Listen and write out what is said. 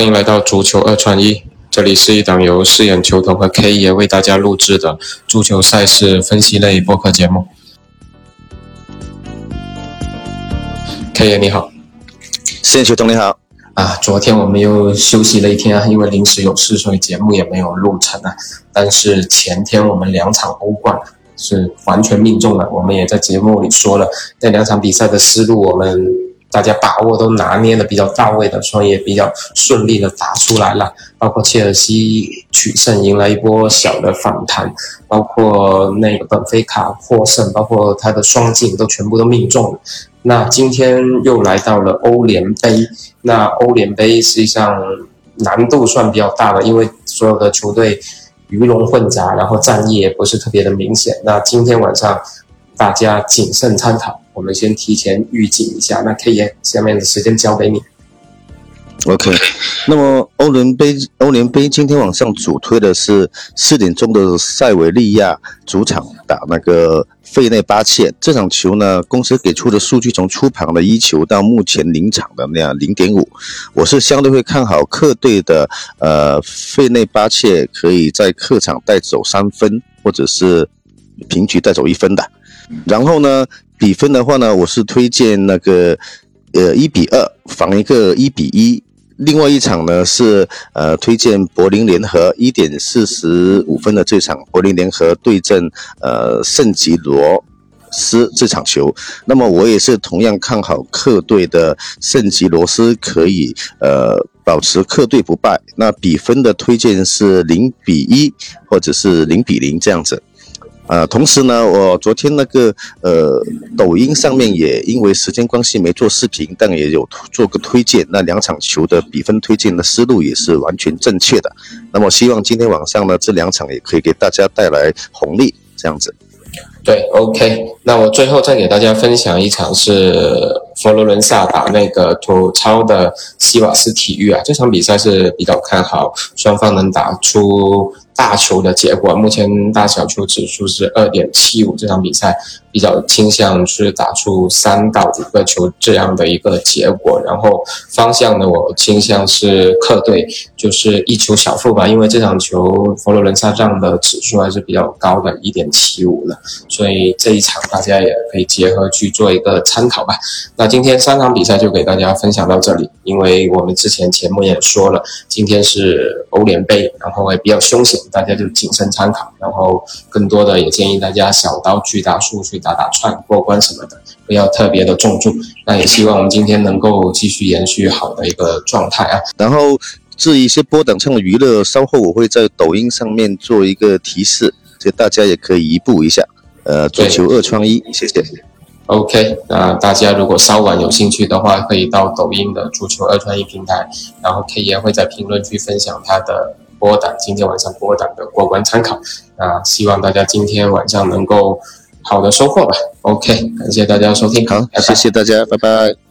欢迎来到足球二串一，这里是一档由饰演球童和 K 爷为大家录制的足球赛事分析类播客节目。K 爷你好，饰演球童你好。啊，昨天我们又休息了一天啊，因为临时有事，所以节目也没有录成啊。但是前天我们两场欧冠是完全命中了，我们也在节目里说了，那两场比赛的思路我们。大家把握都拿捏的比较到位的，所以也比较顺利的打出来了。包括切尔西取胜，迎来一波小的反弹；包括那个本菲卡获胜，包括他的双进都全部都命中了。那今天又来到了欧联杯，那欧联杯实际上难度算比较大的，因为所有的球队鱼龙混杂，然后战役也不是特别的明显。那今天晚上大家谨慎参考。我们先提前预警一下，那 K 爷，下面的时间交给你。OK，那么欧联杯，欧联杯今天晚上主推的是四点钟的塞维利亚主场打那个费内巴切这场球呢，公司给出的数据从出盘的一球到目前临场的那样零点五，我是相对会看好客队的呃费内巴切可以在客场带走三分，或者是平局带走一分的，然后呢？比分的话呢，我是推荐那个，呃，一比二防一个一比一。另外一场呢是呃推荐柏林联合一点四十五分的这场柏林联合对阵呃圣吉罗斯这场球。那么我也是同样看好客队的圣吉罗斯可以呃保持客队不败。那比分的推荐是零比一或者是零比零这样子。呃，同时呢，我昨天那个呃，抖音上面也因为时间关系没做视频，但也有做个推荐。那两场球的比分推荐的思路也是完全正确的。那么希望今天晚上呢，这两场也可以给大家带来红利，这样子。对，OK。那我最后再给大家分享一场是佛罗伦萨打那个土超的西瓦斯体育啊，这场比赛是比较看好双方能打出。大球的结果，目前大小球指数是二点七五，这场比赛比较倾向是打出三到五个球这样的一个结果。然后方向呢，我倾向是客队，就是一球小负吧，因为这场球佛罗伦萨这样的指数还是比较高的，一点七五了，所以这一场大家也可以结合去做一个参考吧。那今天三场比赛就给大家分享到这里，因为我们之前节目也说了，今天是欧联杯，然后也比较凶险。大家就谨慎参考，然后更多的也建议大家小刀去打树去打打串过关什么的，不要特别的重注。那也希望我们今天能够继续延续好的一个状态啊。然后至于一些波档上的娱乐，稍后我会在抖音上面做一个提示，就大家也可以移步一下。呃，足球二创一，谢谢。OK，那大家如果稍晚有兴趣的话，可以到抖音的足球二创一平台，然后 K 爷会在评论区分享他的。波档今天晚上波档的过关参考，那希望大家今天晚上能够好的收获吧。OK，感谢大家收听，好，谢谢大家，拜拜。